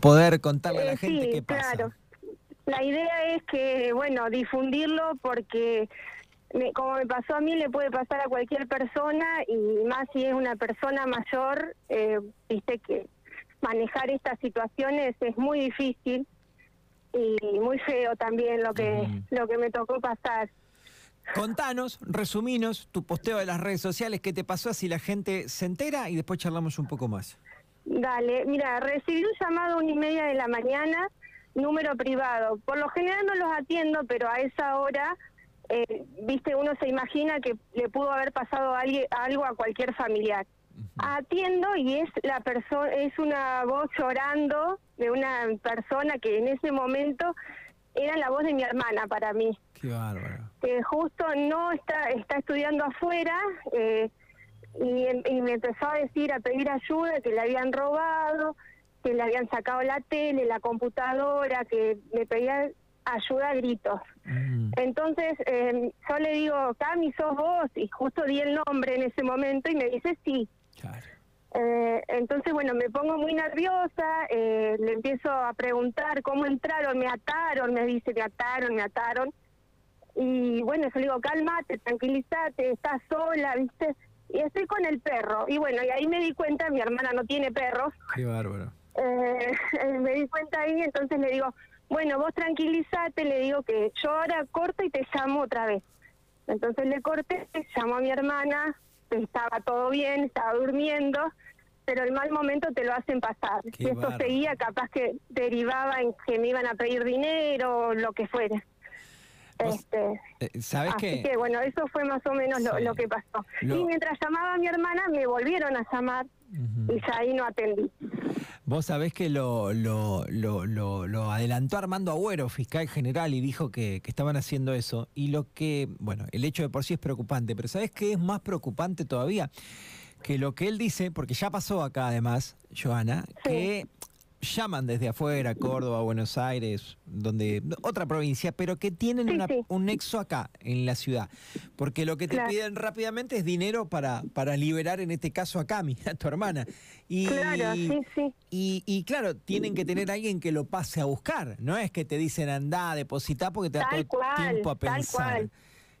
poder contarle a la Eh, gente sí, qué pasa. claro. La idea es que, bueno, difundirlo porque, me- como me pasó a mí, le puede pasar a cualquier persona y más si es una persona mayor, eh, viste que manejar estas situaciones es muy difícil y muy feo también lo que lo que me tocó pasar. Contanos, resuminos tu posteo de las redes sociales, qué te pasó, así la gente se entera y después charlamos un poco más. Dale, mira, recibí un llamado a una y media de la mañana, número privado. Por lo general no los atiendo, pero a esa hora, eh, viste, uno se imagina que le pudo haber pasado alguien- algo a cualquier familiar. Atiendo y es la persona, es una voz llorando de una persona que en ese momento era la voz de mi hermana para mí Qué bárbaro. que justo no está está estudiando afuera eh, y, y me empezó a decir, a pedir ayuda, que le habían robado, que le habían sacado la tele, la computadora, que me pedía ayuda a gritos. Mm, Entonces eh, yo le digo, Cami, sos vos, y justo di el nombre en ese momento y me dice sí. claro. Eh, entonces, bueno, me pongo muy nerviosa, eh, le empiezo a preguntar cómo entraron, me ataron, me dice, me ataron, me ataron. Y bueno, yo le digo, cálmate, tranquilízate, estás sola, ¿viste? Y estoy con el perro. Y bueno, y ahí me di cuenta, mi hermana no tiene perros, Qué bárbaro. eh, me di cuenta ahí, entonces le digo, bueno, vos tranquilízate, le digo que yo ahora corto y te llamo otra vez. Entonces le corté, llamo a mi hermana, estaba todo bien, estaba durmiendo, pero el mal momento te lo hacen pasar. Qué si esto seguía, capaz que derivaba en que me iban a pedir dinero o lo que fuera. Este, Eh, ¿Sabes así qué? que bueno, eso fue más o menos lo, Sí. lo que pasó. Lo- Y mientras llamaba a mi hermana, me volvieron a llamar y ya ahí no atendí. Vos sabés que lo, lo, lo, lo, lo adelantó Armando Agüero, fiscal general, y dijo que, que estaban haciendo eso. Y lo que, bueno, el hecho de por sí es preocupante, pero ¿sabés qué es más preocupante todavía? Que lo que él dice, porque ya pasó acá además, Joana, que llaman desde afuera, Córdoba, Buenos Aires, donde otra provincia, pero que tienen Sí, una- sí. un nexo acá, en la ciudad. Porque lo que te Claro. piden rápidamente es dinero para, para liberar, en este caso, a Cami, a tu hermana. Y, Claro, sí, sí. y, y claro, tienen que tener alguien que lo pase a buscar. No es que te dicen anda, depositá porque te da Tal todo cual, tiempo a tal pensar. cual.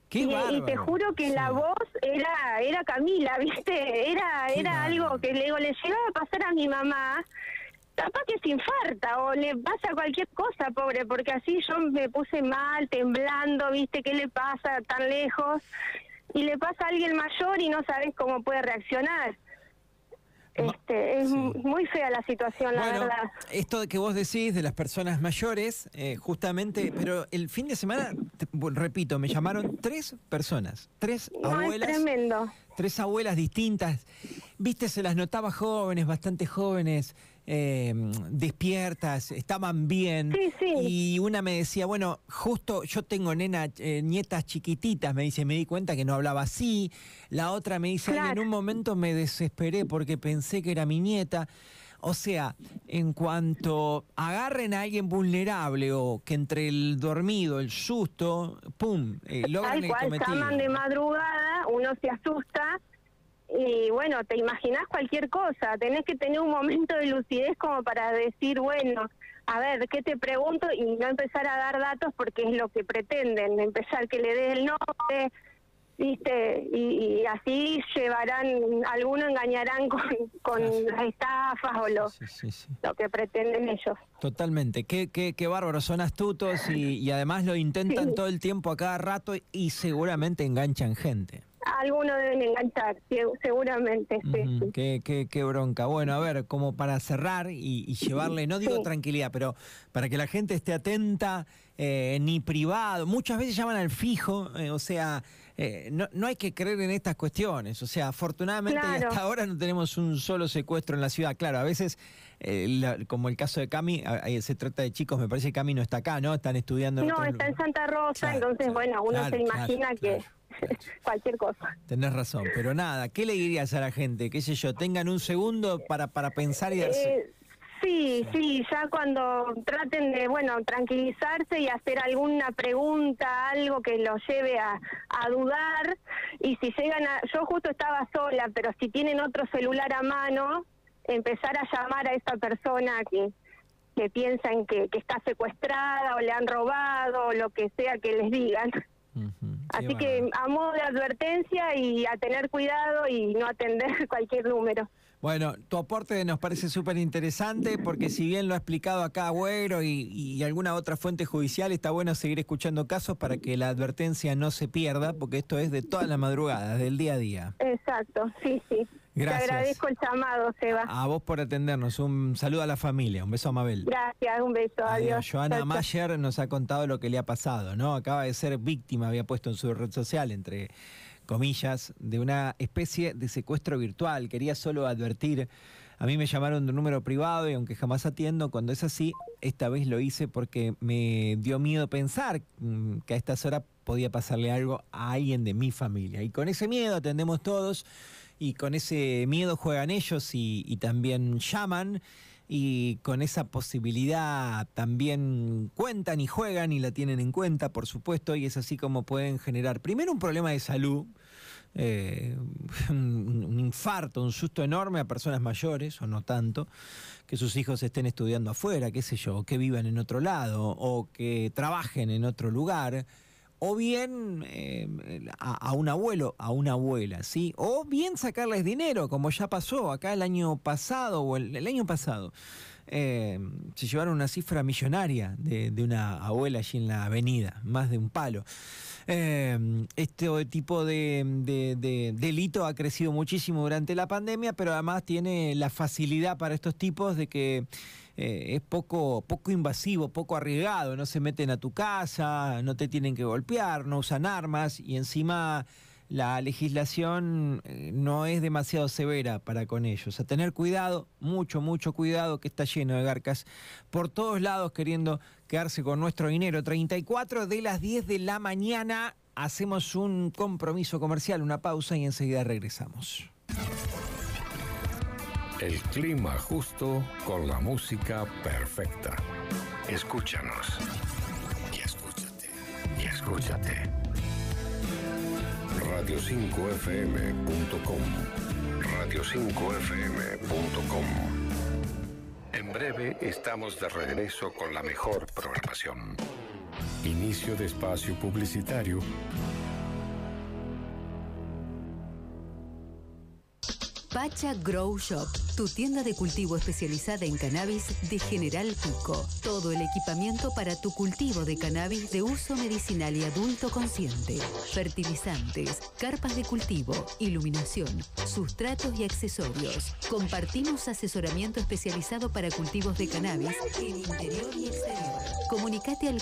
Qué y, y te juro que la voz era era Camila, ¿viste? Era Qué era bárbaro. algo que le digo, le llegaba a pasar a mi mamá, capaz que se infarta o le pasa cualquier cosa, pobre, porque así yo me puse mal, temblando, ¿viste? ¿Qué le pasa tan lejos? Y le pasa a alguien mayor y no sabes cómo puede reaccionar. Este, es sí. muy fea la situación, la Bueno, verdad. esto de que vos decís de las personas mayores, eh, justamente, pero el fin de semana, te- repito, me llamaron tres personas, tres No, es abuelas, tremendo. tres abuelas distintas. Viste, se las notaba jóvenes, bastante jóvenes, eh, despiertas, estaban bien. Sí, sí. Y una me decía, bueno, justo yo tengo nena, eh, nietas chiquititas, me dice, me di cuenta que no hablaba así. La otra me dice, "Ay, en un momento me desesperé porque pensé que era mi nieta. O sea, en cuanto agarren a alguien vulnerable o que entre el dormido, el susto, ¡pum! eh, logran Tal el cual, cometido. llaman de madrugada, uno se asusta y bueno, te imaginas cualquier cosa, tenés que tener un momento de lucidez como para decir, bueno, a ver, ¿qué te pregunto? Y no empezar a dar datos porque es lo que pretenden, empezar que le des el nombre, ¿viste? Y, y así llevarán, algunos engañarán con, las estafas o lo, Sí, sí, sí. lo que pretenden ellos. Totalmente, qué, qué, qué bárbaro, son astutos y, y además lo intentan todo el tiempo a cada rato y seguramente enganchan gente. Algunos deben enganchar, se- seguramente, sí, qué, qué- qué bronca. Bueno, a ver, como para cerrar y, y llevarle, no digo Sí. tranquilidad, pero para que la gente esté atenta, eh, ni privado. Muchas veces llaman al fijo, eh, o sea, eh, no, no hay que creer en estas cuestiones. O sea, afortunadamente Claro. hasta ahora no tenemos un solo secuestro en la ciudad. Claro, a veces, la- como el caso de Cami, se trata de chicos, me parece que Cami no está acá, ¿no? Están estudiando en No, está en. Santa Rosa, Claro, entonces, claro, bueno, uno se imagina que cualquier cosa. Tenés razón, pero nada, ¿qué le dirías a la gente? ¿Qué sé yo? Tengan un segundo para, para pensar y darse... Eh, sí, sí, ya cuando traten de, bueno, tranquilizarse y hacer alguna pregunta, algo que los lleve a, a dudar, y si llegan a, yo justo estaba sola, pero si tienen otro celular a mano, empezar a llamar a esa persona que, que piensan que, que está secuestrada o le han robado o lo que sea que les digan. Así que a modo de advertencia y a tener cuidado y no atender cualquier número. Bueno, tu aporte nos parece súper interesante porque si bien lo ha explicado acá Agüero y, alguna otra fuente judicial, está bueno seguir escuchando casos para que la advertencia no se pierda, porque esto es de toda la madrugada, del día a día. Exacto, sí, sí. Gracias. Te agradezco el llamado, Seba. A vos por atendernos. Un saludo a la familia. Un beso a Mabel. Gracias, un beso. Adiós. Joana Mayer nos ha contado lo que le ha pasado, ¿no? Acaba de ser víctima, había puesto en su red social entre comillas, de una especie de secuestro virtual. Quería solo advertir, a mí me llamaron de un número privado y aunque jamás atiendo, cuando es así, esta vez lo hice porque me dio miedo pensar mm, que a estas horas podía pasarle algo a alguien de mi familia. Y con ese miedo atendemos todos y con ese miedo juegan ellos y, también llaman y con esa posibilidad también cuentan y juegan y la tienen en cuenta, por supuesto, y es así como pueden generar primero un problema de salud, eh, un, infarto, un susto enorme a personas mayores, o no tanto, que sus hijos estén estudiando afuera, qué sé yo, que vivan en otro lado, o que trabajen en otro lugar o bien eh, a, un abuelo, a una abuela, ¿sí? O bien sacarles dinero, como ya pasó acá el año pasado, o el, año pasado. Eh, se llevaron una cifra millonaria de, una abuela allí en la avenida, más de un palo. Eh, este tipo de, delito ha crecido muchísimo durante la pandemia, pero además tiene la facilidad para estos tipos de que eh, es poco, poco invasivo, poco arriesgado, no se meten a tu casa, no te tienen que golpear, no usan armas y encima la legislación eh, no es demasiado severa para con ellos. A tener cuidado, mucho, mucho cuidado, que está lleno de garcas por todos lados queriendo quedarse con nuestro dinero. 34 de las 10 de la mañana hacemos un compromiso comercial, una pausa y enseguida regresamos. El clima justo con la música perfecta. Escúchanos. Y escúchate. Y escúchate. Radio5fm.com. Radio5fm.com. En breve estamos de regreso con la mejor programación. Inicio de espacio publicitario Pacha Grow Shop, tu tienda de cultivo especializada en cannabis de General Pico. Todo el equipamiento para tu cultivo de cannabis de uso medicinal y adulto consciente. Fertilizantes, carpas de cultivo, iluminación, sustratos y accesorios. Compartimos asesoramiento especializado para cultivos de cannabis en interior y exterior. Comunicate al